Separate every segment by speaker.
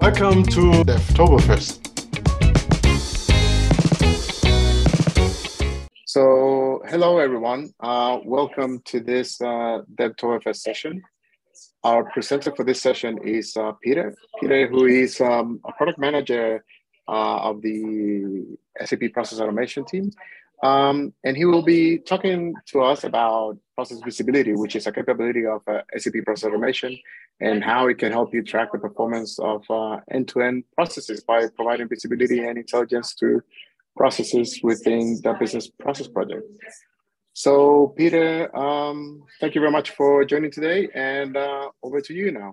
Speaker 1: Welcome to Devtoberfest. So, hello everyone. Uh, welcome to this uh, Devtoberfest session. Our presenter for this session is uh, Peter. Peter, who is um, a product manager uh, of the SAP Process Automation team. Um, and he will be talking to us about process visibility, which is a capability of uh, SAP Process Automation and how it can help you track the performance of uh, end-to-end processes by providing visibility and intelligence to processes within the business process project. So, Peter, um, thank you very much for joining today, and uh, over to you now.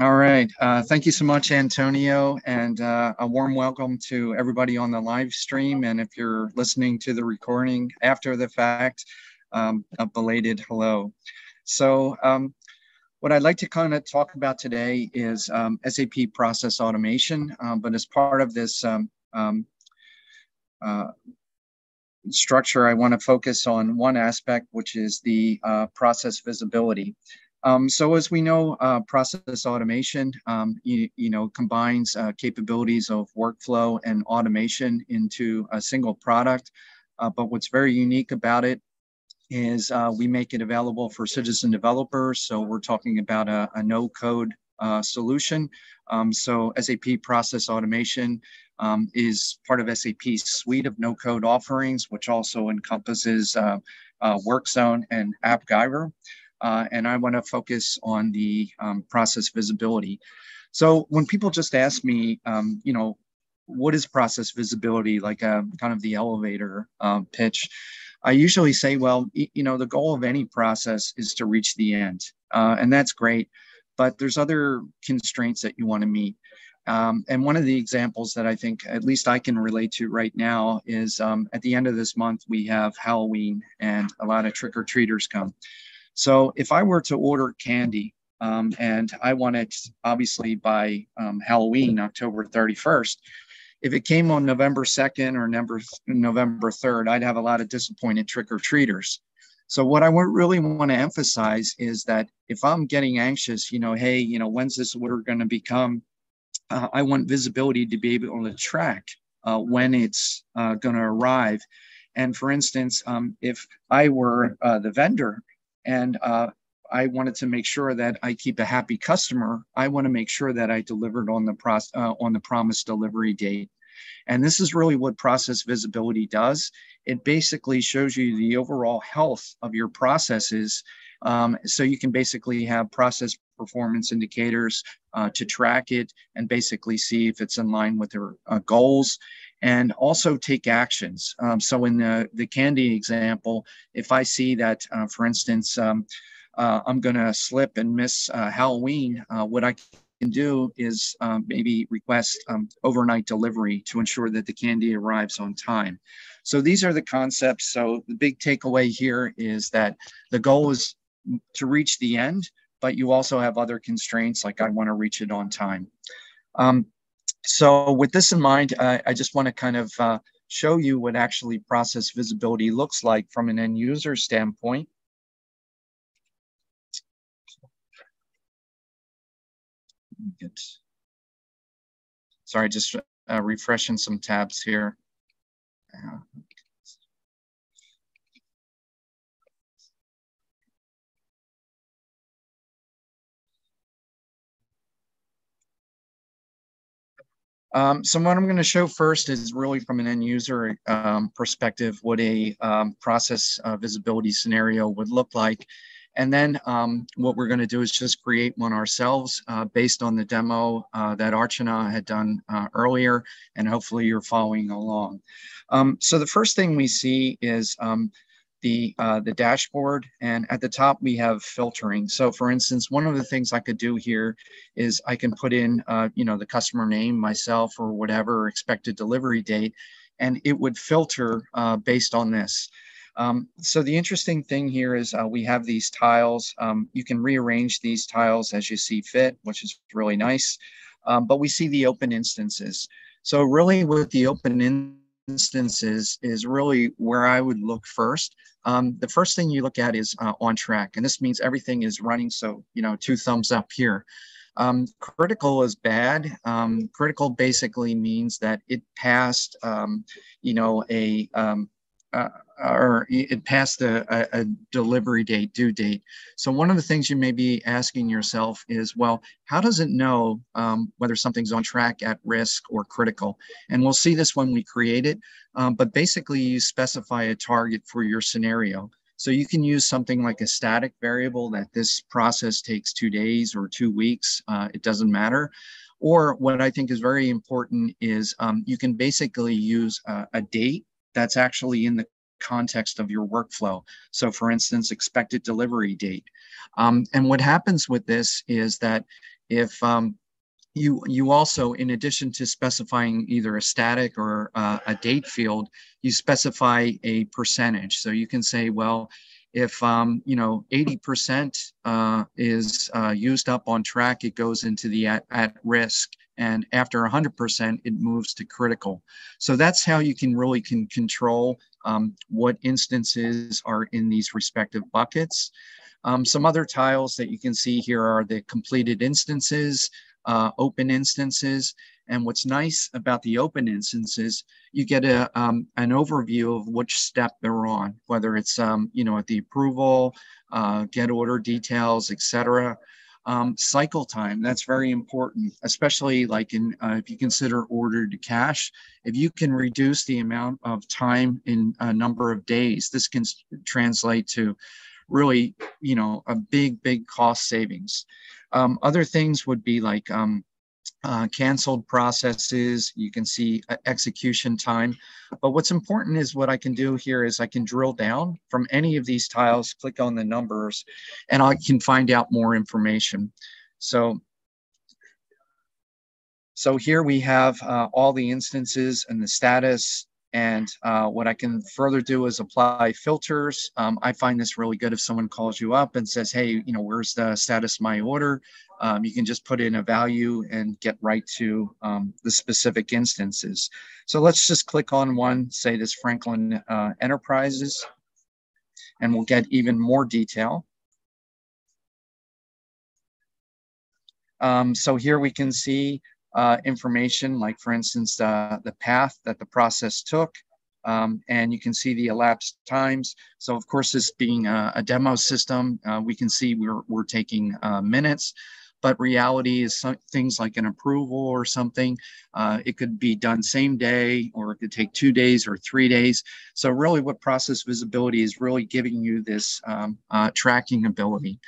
Speaker 2: All right. Uh, thank you so much, Antonio, and uh, a warm welcome to everybody on the live stream. And if you're listening to the recording after the fact, um, a belated hello. So, um, what I'd like to kind of talk about today is um, SAP process automation, uh, but as part of this um, um, uh, structure, I want to focus on one aspect, which is the uh, process visibility. Um, so as we know, uh, process automation, um, you, you, know, combines uh, capabilities of workflow and automation into a single product. Uh, but what's very unique about it is uh, we make it available for citizen developers. So we're talking about a, a no-code uh, solution. Um, so SAP Process Automation um, is part of SAP's suite of no-code offerings, which also encompasses uh, WorkZone and AppGyver uh, and I want to focus on the um, process visibility. So when people just ask me, um, you know, what is process visibility, like a, um, kind of the elevator um, pitch, I usually say, well, you know, the goal of any process is to reach the end, uh, and that's great. But there's other constraints that you want to meet. Um, and one of the examples that I think at least I can relate to right now is um, at the end of this month, we have Halloween and a lot of trick or treaters come. So if I were to order candy um, and I want it obviously by um, Halloween, October 31st, if it came on November 2nd or November, November 3rd, I'd have a lot of disappointed trick or treaters. So what I really want to emphasize is that if I'm getting anxious, you know, hey, you know, when's this order going to become? Uh, I want visibility to be able to track uh, when it's uh, going to arrive. And for instance, um, if I were uh, the vendor and uh, I wanted to make sure that I keep a happy customer. I want to make sure that I delivered on the process uh, on the promised delivery date. And this is really what process visibility does. It basically shows you the overall health of your processes. Um, so you can basically have process performance indicators uh, to track it and basically see if it's in line with your uh, goals and also take actions. Um, so in the, the candy example, if I see that, uh, for instance, um, uh, I'm going to slip and miss uh, Halloween, uh, what I can do is um, maybe request um, overnight delivery to ensure that the candy arrives on time. So these are the concepts. So the big takeaway here is that the goal is to reach the end, but you also have other constraints like I want to reach it on time. Um, so with this in mind, uh, I just want to kind of uh, show you what actually process visibility looks like from an end user standpoint. Get, sorry, just uh, refreshing some tabs here. Uh, Um, so what I'm going to show first is really from an end user um, perspective what a um, process uh, visibility scenario would look like. And then um, what we're going to do is just create one ourselves uh, based on the demo uh, that Archana had done uh, earlier, and hopefully you're following along. Um, so the first thing we see is um, the, uh, the dashboard and at the top we have filtering. So for instance, one of the things I could do here is I can put in, uh, you know, the customer name, myself or whatever expected delivery date, and it would filter uh, based on this. Um, so the interesting thing here is uh, we have these tiles. Um, you can rearrange these tiles as you see fit, which is really nice. Um, but we see the open instances. So really with the open in instances is really where I would look first. Um, the first thing you look at is uh, on track, and this means everything is running. So, you know, two thumbs up here. Um, critical is bad. Um, critical basically means that it passed, you know, a uh, or it passed a, a, a, delivery date, due date. So one of the things you may be asking yourself is, well, how does it know um, whether something's on track, at risk, or critical? And we'll see this when we create it. Um, but basically, you specify a target for your scenario. So you can use something like a static variable that this process takes two days or two weeks. Uh, it doesn't matter. Or what I think is very important is um, you can basically use a date that's actually in the context of your workflow. So for instance, expected delivery date. Um, and what happens with this is that if um, you, you also, in addition to specifying either a static or uh, a date field, you specify a percentage. So you can say, well, if um, you know 80% uh, is uh, used up on track, it goes into the at, at risk and after 100%, it moves to critical. So that's how you can really can control um, what instances are in these respective buckets. Um, some other tiles that you can see here are the completed instances, uh, open instances, and what's nice about the open instances, you get a, um, an overview of which step they're on, whether it's, um, you know, at the approval, uh, get order details, etc. Um, cycle time, that's very important, especially like in, uh, if you consider order to cash, if you can reduce the amount of time in a number of days, this can translate to really, you know, a big, big cost savings. Um, other things would be like um, uh, canceled processes. You can see uh, execution time. But what's important is what I can do here is I can drill down from any of these tiles, click on the numbers, and I can find out more information. So, so here we have uh, all the instances and the status, and uh, what I can further do is apply filters. Um, I find this really good if someone calls you up and says, hey, you know, where's the status of my order? Um, you can just put in a value and get right to um, the specific instances. So let's just click on one, say this Franklin uh, Enterprises, and we'll get even more detail. Um, so here we can see uh, information, like for instance, uh, the path that the process took, um, and you can see the elapsed times. So of course, this being a, a demo system, uh, we can see we're, we're taking uh, minutes, but reality is some, things like an approval or something. Uh, it could be done same day, or it could take two days or three days. So really what process visibility is really giving you this um, uh, tracking ability.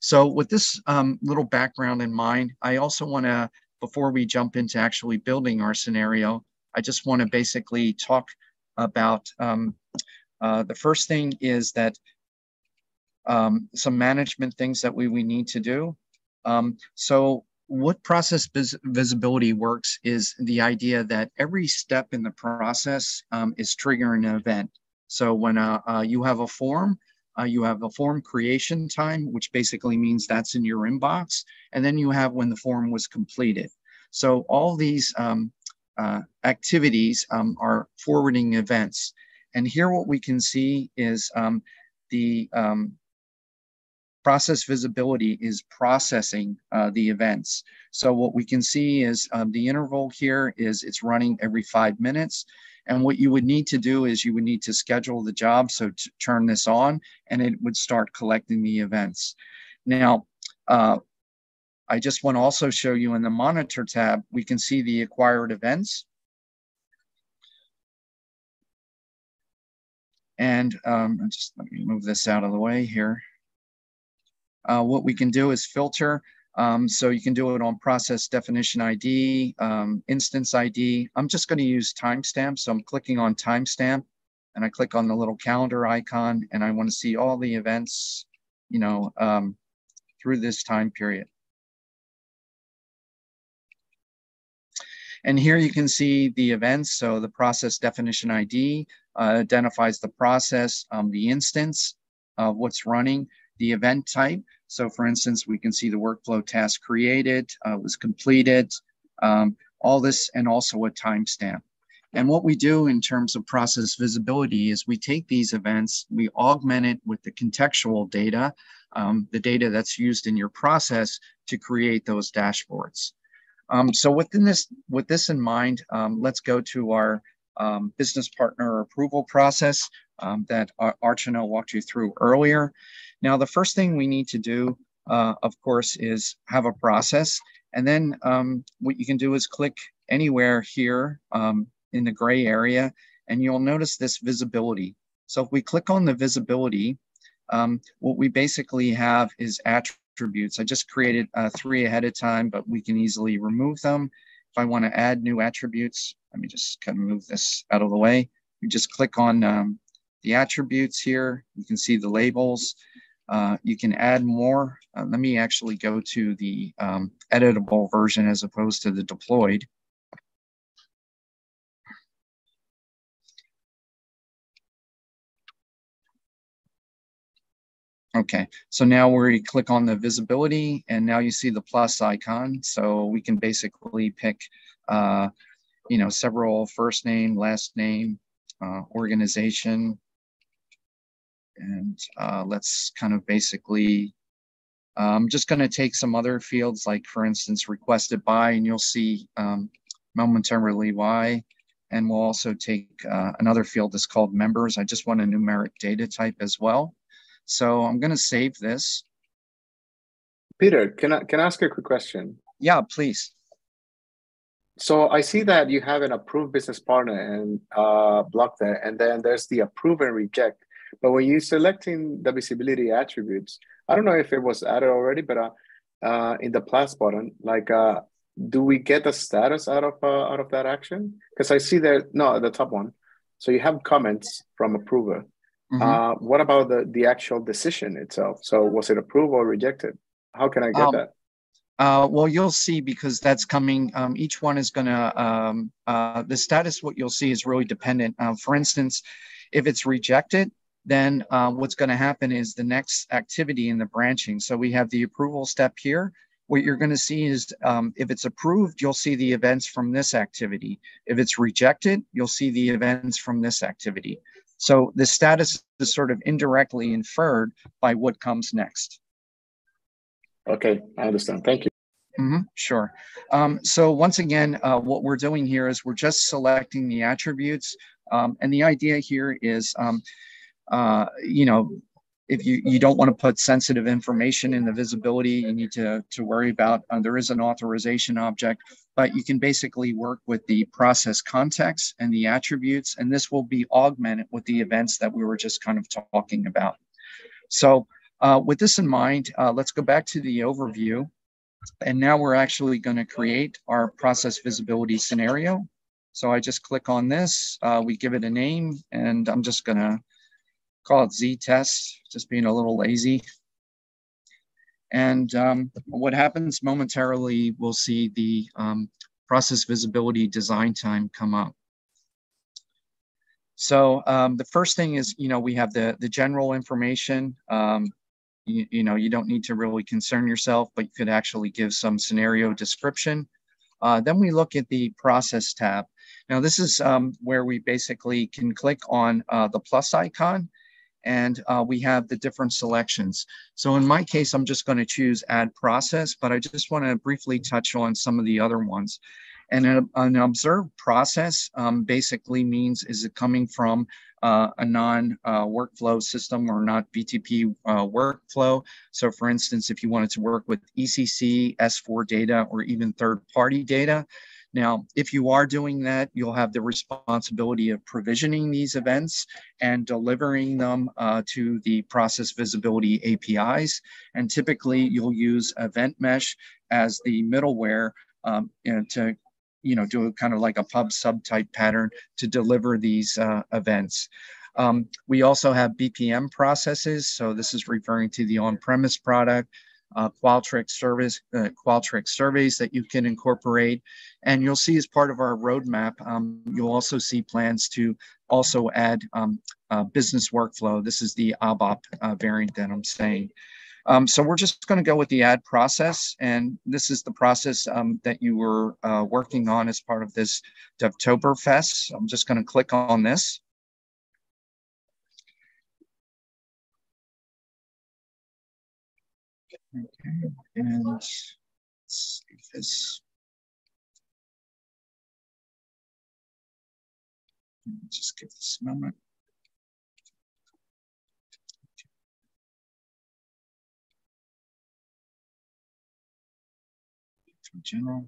Speaker 2: So with this um, little background in mind, I also want to before we jump into actually building our scenario, I just want to basically talk about um, uh, the first thing is that um, some management things that we, we need to do. Um, so what process vis visibility works is the idea that every step in the process um, is triggering an event. So when uh, uh, you have a form, uh, you have a form creation time, which basically means that's in your inbox. And then you have when the form was completed. So all these um, uh, activities um, are forwarding events. And here what we can see is um, the um, process visibility is processing uh, the events. So what we can see is um, the interval here is it's running every five minutes. And what you would need to do is you would need to schedule the job. So to turn this on and it would start collecting the events. Now, uh, I just want to also show you in the monitor tab, we can see the acquired events. And um, just let me move this out of the way here. Uh, what we can do is filter um, so you can do it on process definition ID, um, instance ID. I'm just going to use timestamp. So I'm clicking on timestamp and I click on the little calendar icon and I want to see all the events, you know, um, through this time period. And here you can see the events. So the process definition ID uh, identifies the process, um, the instance of what's running, the event type. So for instance, we can see the workflow task created, uh, was completed, um, all this, and also a timestamp. And what we do in terms of process visibility is we take these events, we augment it with the contextual data, um, the data that's used in your process to create those dashboards. Um, so within this, with this in mind, um, let's go to our um, business partner approval process um, that Archana walked you through earlier. Now, the first thing we need to do, uh, of course, is have a process. And then um, what you can do is click anywhere here um, in the gray area, and you'll notice this visibility. So if we click on the visibility, um, what we basically have is attributes. I just created uh, three ahead of time, but we can easily remove them. If I want to add new attributes, let me just kind of move this out of the way. You just click on um, the attributes here. You can see the labels. Uh, you can add more. Uh, let me actually go to the um, editable version as opposed to the deployed. Okay, so now we click on the visibility and now you see the plus icon. So we can basically pick, uh, you know, several first name, last name, uh, organization. And uh, let's kind of basically, I'm just gonna take some other fields like for instance, requested by, and you'll see um, momentarily why. And we'll also take uh, another field that's called members. I just want a numeric data type as well. So I'm going to save this.
Speaker 1: Peter, can I, can I ask you a quick question?
Speaker 2: Yeah, please.
Speaker 1: So I see that you have an approved business partner and uh, block there, and then there's the approve and reject. But when you're selecting the visibility attributes, I don't know if it was added already, but uh, uh, in the plus button, like, uh, do we get the status out of uh, out of that action? Because I see there, no, the top one. So you have comments from approver. Mm-hmm. Uh, what about the the actual decision itself? So was it approved or rejected? How can I get um, that?
Speaker 2: Uh, well, you'll see because that's coming. Um, each one is going to um, uh, the status. What you'll see is really dependent. Uh, for instance, if it's rejected, then uh, what's going to happen is the next activity in the branching. So we have the approval step here. What you're going to see is um, if it's approved, you'll see the events from this activity. If it's rejected, you'll see the events from this activity. So the status is sort of indirectly inferred by what comes next.
Speaker 1: Okay, I understand. Thank you.
Speaker 2: Mm-hmm, sure. Um, so once again, uh, what we're doing here is we're just selecting the attributes. Um, and the idea here is, um, uh, you know, if you, you don't want to put sensitive information in the visibility, you need to, to worry about, uh, there is an authorization object, but you can basically work with the process context and the attributes, and this will be augmented with the events that we were just kind of talking about. So uh, with this in mind, uh, let's go back to the overview. And now we're actually going to create our process visibility scenario. So I just click on this, uh, we give it a name, and I'm just going to call it Z test, just being a little lazy. And um, what happens momentarily, we'll see the um, process visibility design time come up. So um, the first thing is, you know, we have the, the general information. Um, you, you, know, you don't need to really concern yourself, but you could actually give some scenario description. Uh, then we look at the process tab. Now this is um, where we basically can click on uh, the plus icon and uh, we have the different selections. So in my case, I'm just going to choose add process, but I just want to briefly touch on some of the other ones. And an, an observed process um, basically means is it coming from uh, a non-workflow uh, system or not BTP uh, workflow. So for instance, if you wanted to work with ECC, S4 data, or even third-party data, now, if you are doing that, you'll have the responsibility of provisioning these events and delivering them uh, to the process visibility APIs. And typically, you'll use Event Mesh as the middleware um, to you know, do a kind of like a pub subtype pattern to deliver these uh, events. Um, we also have BPM processes. So this is referring to the on-premise product uh, Qualtrics service, uh, Qualtrics surveys that you can incorporate. And you'll see as part of our roadmap, um, you'll also see plans to also add um, uh, business workflow. This is the ABAP uh, variant that I'm saying. Um, so we're just going to go with the add process, and this is the process um, that you were uh, working on as part of this DevToberfest. I'm just going to click on this. Okay, and let's see this. Just give this a moment. general.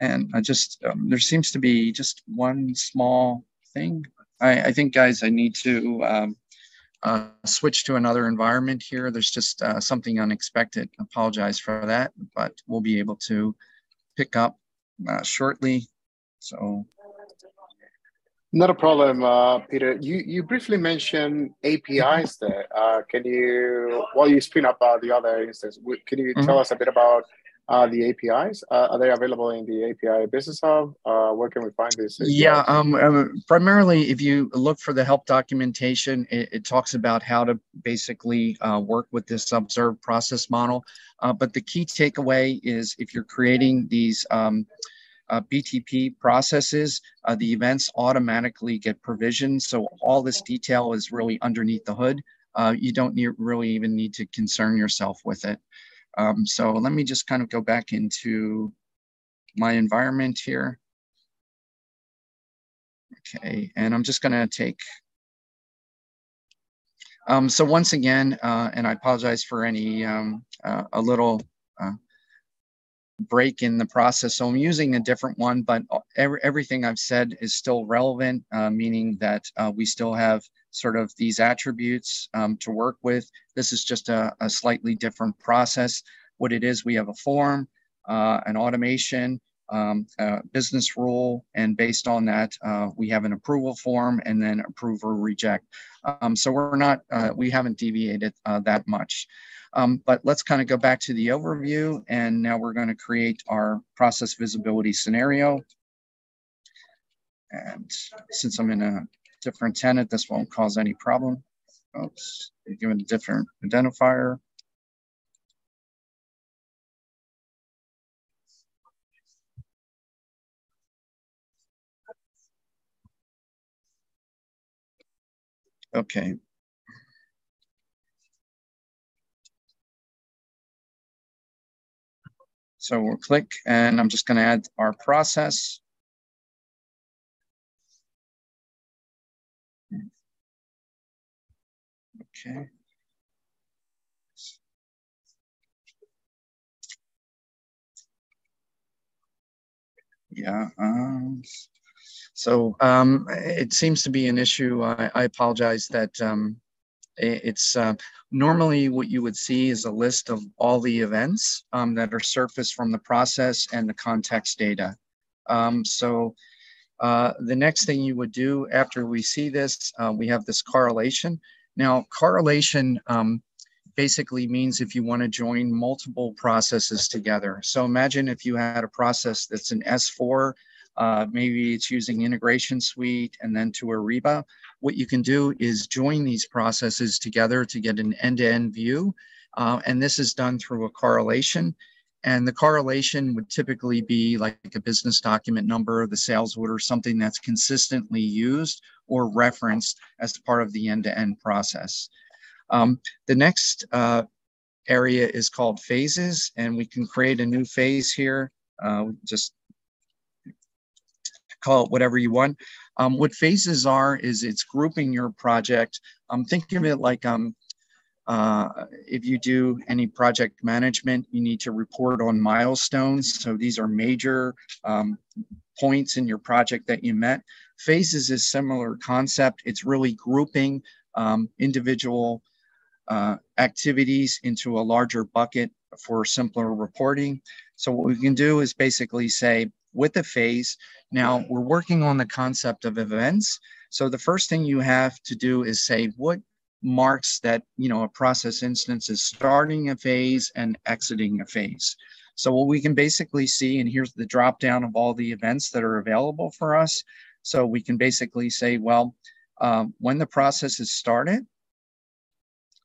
Speaker 2: And I just, um, there seems to be just one small thing. I, I think, guys, I need to um, uh, switch to another environment here. There's just uh, something unexpected. Apologize for that, but we'll be able to pick up uh, shortly. So
Speaker 1: not a problem, uh, Peter. You you briefly mentioned APIs there. Uh, can you, while you spin up uh, the other instance, can you mm-hmm. tell us a bit about uh, the APIs? Uh, are they available in the API Business Hub? Uh, where can we find this?
Speaker 2: Yeah, um, um, primarily if you look for the help documentation, it, it talks about how to basically work with this observed process model. but the key takeaway is if you're creating these um, uh, BTP processes, uh, the events automatically get provisioned. So all this detail is really underneath the hood. Uh, you don't need, really even need to concern yourself with it. Um, so let me just kind of go back into my environment here. Okay, and I'm just gonna take, um, so once again, uh, and I apologize for any, um, uh, a little uh, break in the process. So I'm using a different one, but every, everything I've said is still relevant, uh, meaning that uh, we still have sort of these attributes um, to work with. This is just a, a, slightly different process. What it is, we have a form, uh, an automation, um, business rule, and based on that, uh, we have an approval form and then approve or reject. Um, so we're not, uh, we haven't deviated uh, that much. Um, but let's kind of go back to the overview and now we're going to create our process visibility scenario. And since I'm in a different tenant, this won't cause any problem. Oops, given a different identifier. Okay, So we'll click and I'm just going to add our process. Okay. Yeah. Um, so um, it seems to be an issue. I, I apologize that um, it's uh, normally what you would see is a list of all the events um, that are surfaced from the process and the context data. Um, so uh, the next thing you would do after we see this, uh, we have this correlation. Now, correlation um, basically means if you want to join multiple processes together. So imagine if you had a process that's an S4 uh, maybe it's using integration suite and then to Ariba. What you can do is join these processes together to get an end-to-end view. Uh, and this is done through a correlation. And the correlation would typically be like a business document number, the sales order, something that's consistently used or referenced as part of the end-to-end process. Um, the next uh, area is called phases, and we can create a new phase here. Uh, just call it whatever you want. Um, what phases are is it's grouping your project. Um, think of it like um, uh, if you do any project management, you need to report on milestones. So these are major um, points in your project that you met. Phases is similar concept. It's really grouping um, individual uh, activities into a larger bucket for simpler reporting. So what we can do is basically say, with a phase. Now we're working on the concept of events. So the first thing you have to do is say what marks that you know a process instance is starting a phase and exiting a phase. So what we can basically see, and here's the drop down of all the events that are available for us. So we can basically say, well, um, when the process is started,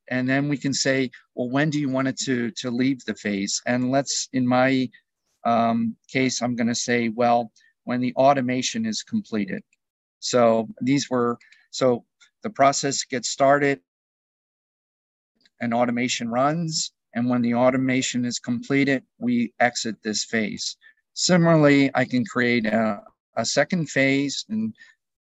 Speaker 2: and then we can say, well, when do you want it to, to leave the phase? And let's, in my um, case, I'm gonna say, well, when the automation is completed. So these were, so the process gets started and automation runs. And when the automation is completed, we exit this phase. Similarly, I can create a, a second phase and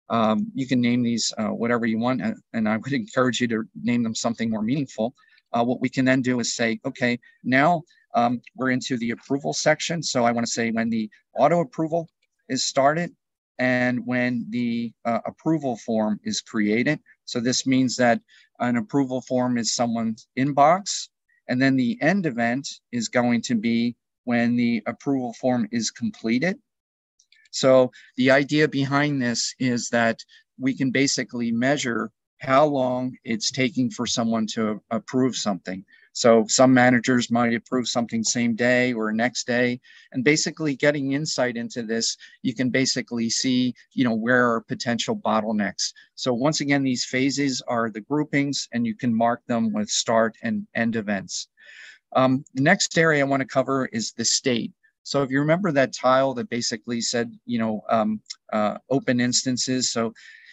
Speaker 2: um, you can name these uh, whatever you want, and, I would encourage you to name them something more meaningful. Uh, what we can then do is say, okay, now um, we're into the approval section. So I want to say when the auto approval is started and when the uh, approval form is created. So this means that an approval form is someone's inbox, and then the end event is going to be when the approval form is completed so the idea behind this is that we can basically measure how long it's taking for someone to approve something. So some managers might approve something same day or next day. And basically getting insight into this, you can basically see, you know, where are potential bottlenecks. So once again, these phases are the groupings and you can mark them with start and end events. Um, the next area I want to cover is the state. So if you remember that tile that basically said, you know, um, uh, open instances. So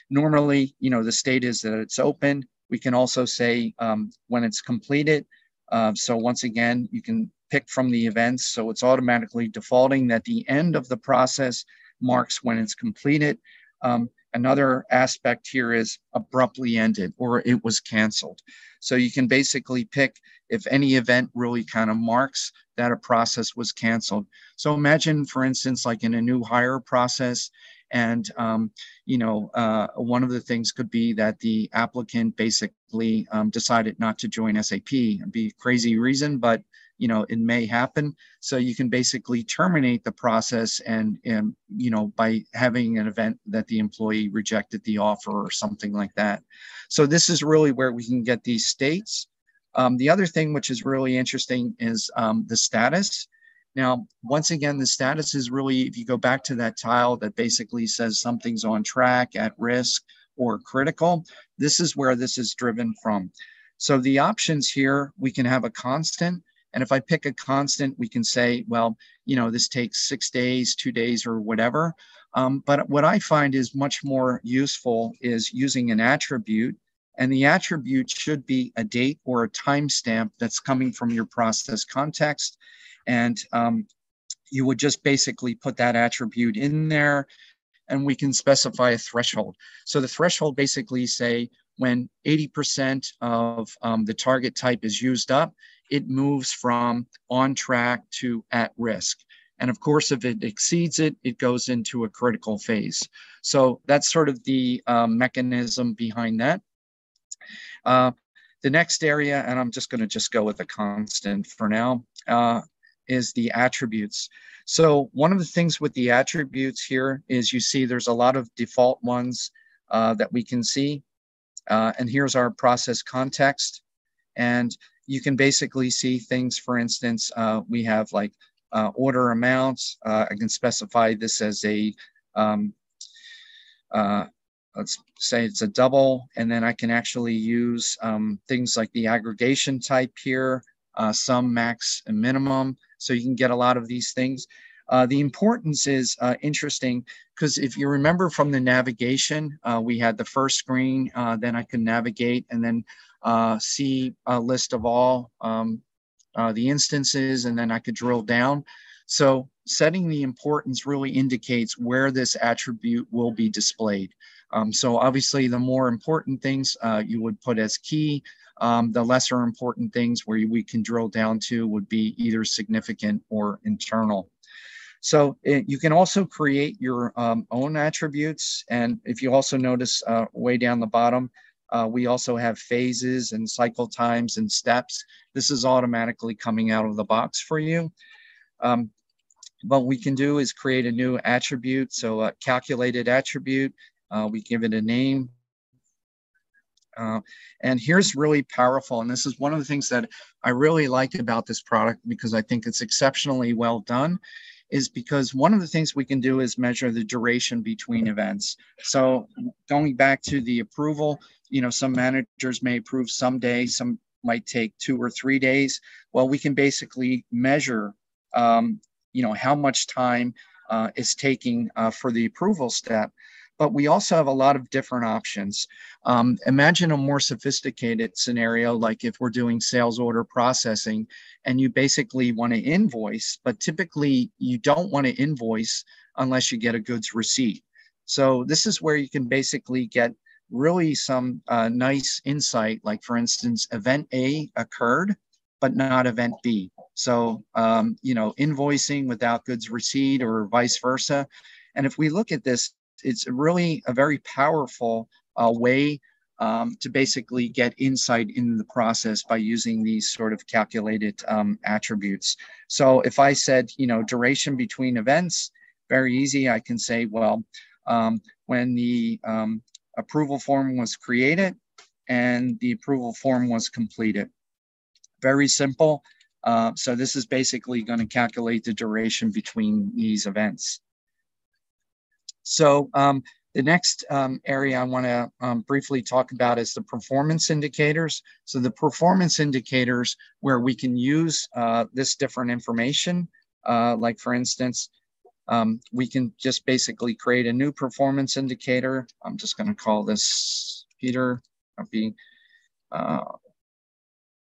Speaker 2: normally, you know, the state is that it's open. We can also say um, when it's completed. Uh, so once again, you can pick from the events. So it's automatically defaulting that the end of the process marks when it's completed. Um, another aspect here is abruptly ended or it was canceled. So you can basically pick if any event really kind of marks that a process was canceled. So imagine, for instance, like in a new hire process, and um, you know, uh, one of the things could be that the applicant basically um, decided not to join SAP. It'd be a crazy reason, but you know, it may happen. So you can basically terminate the process and, and you know, by having an event that the employee rejected the offer or something like that. So this is really where we can get these states. Um, the other thing which is really interesting is um, the status. Now, once again, the status is really, if you go back to that tile that basically says something's on track, at risk, or critical, this is where this is driven from. So the options here, we can have a constant. And if I pick a constant, we can say, well, you know, this takes six days, two days, or whatever. Um, but what I find is much more useful is using an attribute and the attribute should be a date or a timestamp that's coming from your process context. And um, you would just basically put that attribute in there and we can specify a threshold. So the threshold basically say when 80% of um, the target type is used up, it moves from on track to at risk. And of course, if it exceeds it, it goes into a critical phase. So that's sort of the um, mechanism behind that. Uh, the next area, and I'm just going to just go with a constant for now, uh, is the attributes. So one of the things with the attributes here is you see there's a lot of default ones uh, that we can see. Uh, and here's our process context. And you can basically see things, for instance, uh, we have like uh, order amounts. I can specify this as a um, uh, let's say it's a double, and then I can actually use um, things like the aggregation type here, uh, sum, max, and minimum. So you can get a lot of these things. Uh, the importance is uh, interesting because if you remember from the navigation, uh, we had the first screen, uh, then I could navigate and then uh, see a list of all um, the instances, and then I could drill down. So setting the importance really indicates where this attribute will be displayed. Um, so obviously the more important things uh, you would put as key, um, the lesser important things where we can drill down to would be either significant or internal. So it, you can also create your um, own attributes. And if you also notice uh, way down the bottom, uh, we also have phases and cycle times and steps. This is automatically coming out of the box for you. Um, what we can do is create a new attribute. So a calculated attribute, uh, we give it a name. Uh, and here's really powerful. And this is one of the things that I really like about this product because I think it's exceptionally well done is because one of the things we can do is measure the duration between events. So going back to the approval, you know, some managers may approve some day, some might take two or three days. Well, we can basically measure, um, you know, how much time uh, is taking uh, for the approval step. But we also have a lot of different options. Um, imagine a more sophisticated scenario, like if we're doing sales order processing and you basically want to invoice, but typically you don't want to invoice unless you get a goods receipt. So this is where you can basically get really some uh, nice insight, like for instance, event A occurred, but not event B. So, um, you know, invoicing without goods receipt or vice versa. And if we look at this, it's really a very powerful uh, way um, to basically get insight in the process by using these sort of calculated um, attributes. So if I said, you know, duration between events, very easy. I can say, well, um, when the um, approval form was created and the approval form was completed. Very simple. Uh, so this is basically going to calculate the duration between these events. So um, the next um, area I want to um, briefly talk about is the performance indicators. So the performance indicators where we can use uh, this different information, uh, like for instance, um, we can just basically create a new performance indicator. I'm just going to call this Peter. Uh,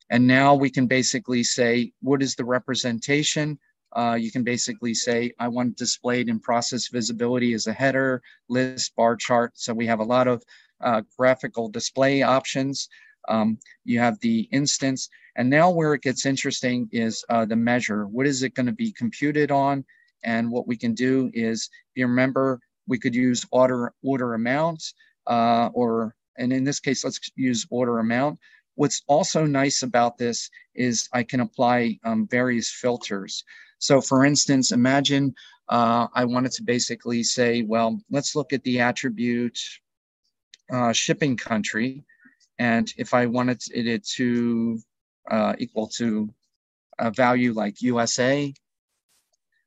Speaker 2: and now we can basically say, what is the representation? Uh, you can basically say, I want displayed in process visibility as a header, list, bar chart. So we have a lot of uh, graphical display options. Um, you have the instance. And now where it gets interesting is uh, the measure. What is it going to be computed on? And what we can do is, if you remember, we could use order, order amount, uh, or, and in this case, let's use order amount. What's also nice about this is I can apply um, various filters. So for instance, imagine uh, I wanted to basically say, well, let's look at the attribute uh, shipping country. And if I wanted it to uh, equal to a value like USA,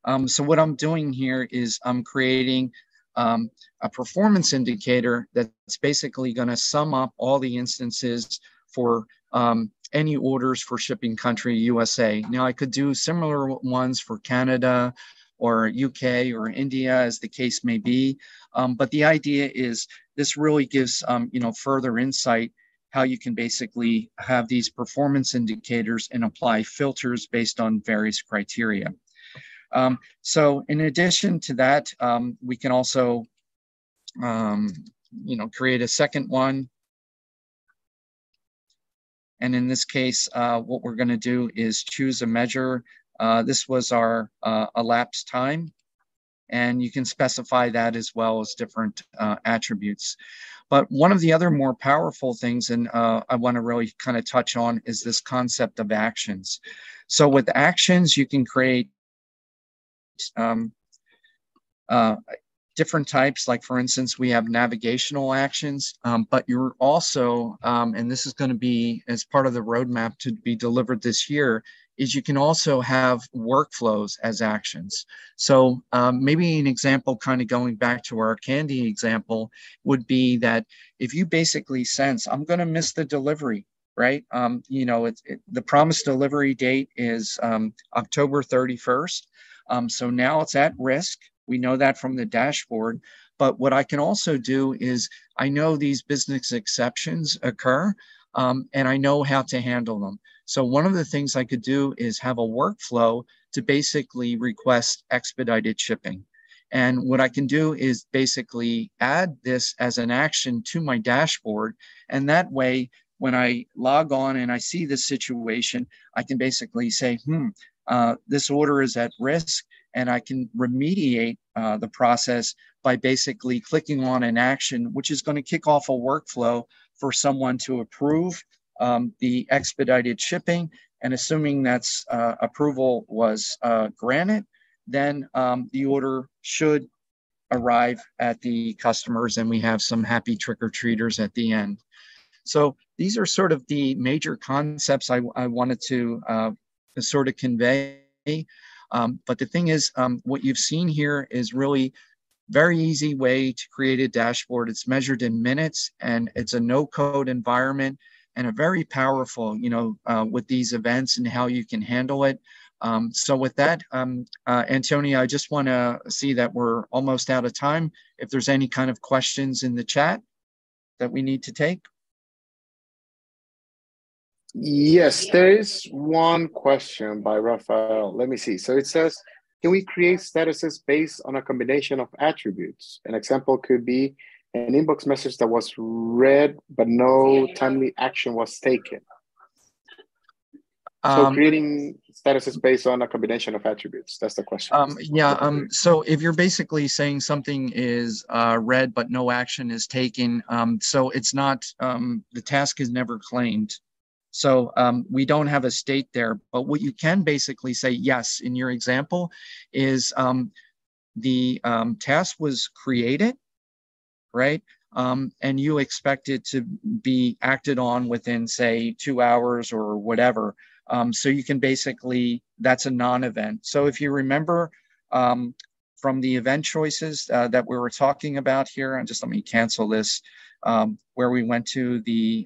Speaker 2: um, so what I'm doing here is I'm creating um, a performance indicator that's basically going to sum up all the instances for um, any orders for shipping country USA. Now I could do similar ones for Canada or UK or India as the case may be. Um, but the idea is this really gives um, you know further insight how you can basically have these performance indicators and apply filters based on various criteria. Um, so in addition to that, um, we can also, um, you know, create a second one. And in this case, uh, what we're going to do is choose a measure. Uh, this was our uh, elapsed time. And you can specify that as well as different uh, attributes. But one of the other more powerful things, and uh, I want to really kind of touch on, is this concept of actions. So with actions, you can create um, uh, different types. Like for instance, we have navigational actions, um, but you're also, um, and this is going to be as part of the roadmap to be delivered this year, is you can also have workflows as actions. So um, maybe an example kind of going back to our candy example would be that if you basically sense, I'm going to miss the delivery, right? Um, you know, it, it, the promised delivery date is um, October 31st. Um, so now it's at risk. We know that from the dashboard. But what I can also do is I know these business exceptions occur um, and I know how to handle them. So one of the things I could do is have a workflow to basically request expedited shipping. And what I can do is basically add this as an action to my dashboard. And that way, when I log on and I see this situation, I can basically say, hmm, uh, this order is at risk and I can remediate uh, the process by basically clicking on an action, which is going to kick off a workflow for someone to approve um, the expedited shipping. And assuming that's uh, approval was uh, granted, then um, the order should arrive at the customers and we have some happy trick-or-treaters at the end. So these are sort of the major concepts I, I wanted to uh, to sort of convey. Um, but the thing is, um, what you've seen here is really very easy way to create a dashboard. It's measured in minutes and it's a no code environment. and a very powerful, you know, uh, with these events and how you can handle it. Um, so with that, um, uh, Antonio, I just want to see that we're almost out of time. If there's any kind of questions in the chat that we need to take.
Speaker 1: Yes, there is one question by Rafael. Let me see. So it says, can we create statuses based on a combination of attributes? An example could be an inbox message that was read, but no timely action was taken. So um, creating statuses based on a combination of attributes. That's the question.
Speaker 2: Um, yeah. Um, so if you're basically saying something is uh, read but no action is taken, um, so it's not um, the task is never claimed. So um, we don't have a state there. But what you can basically say, yes, in your example, is um, the um, task was created, right? Um, and you expect it to be acted on within, say, two hours or whatever. Um, so you can basically, that's a non-event. So if you remember um, from the event choices uh, that we were talking about here, and just let me cancel this, where we went to the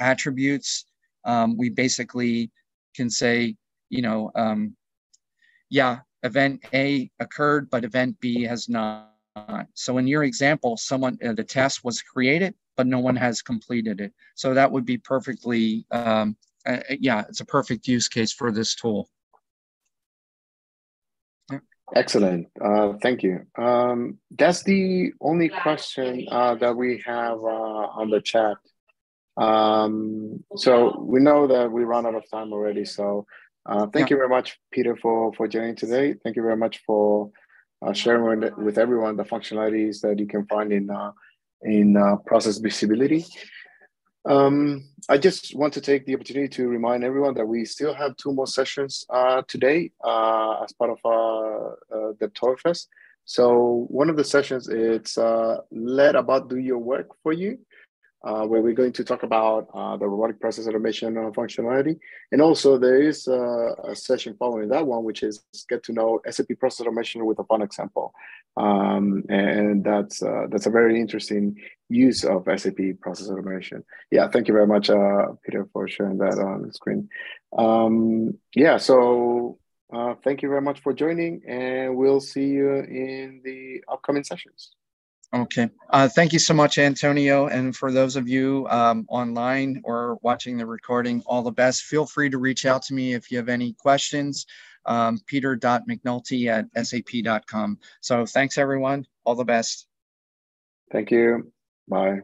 Speaker 2: attributes, um, we basically can say, you know, um, yeah, event A occurred, but event B has not. So in your example, someone, uh, the task was created, but no one has completed it. So that would be perfectly um, uh, uh, yeah, it's a perfect use case for this tool.
Speaker 1: Excellent. Uh, thank you. Um, that's the only question uh, that we have uh, on the chat. Um, so we know that we run out of time already. So uh, thank yeah. you very much, Peter, for, for joining today. Thank you very much for uh, sharing with, with everyone the functionalities that you can find in, in process visibility. Um, I just want to take the opportunity to remind everyone that we still have two more sessions uh, today uh, as part of our uh, Devtoberfest. So one of the sessions it's uh, let about do your work for you uh, where we're going to talk about uh, the robotic process automation uh, functionality. And also there is uh, a session following that one, which is get to know SAP process automation with a fun example. Um, and that's uh, that's a very interesting use of SAP process automation. Yeah, thank you very much, uh, Peter, for sharing that on the screen. Um, yeah, so thank you very much for joining and we'll see you in the upcoming sessions.
Speaker 2: Okay. Uh, thank you so much, Antonio. And for those of you um, online or watching the recording, all the best. Feel free to reach out to me if you have any questions. Um, peter.mcnulty at sap.com. So thanks, everyone. All the best.
Speaker 1: Thank you. Bye.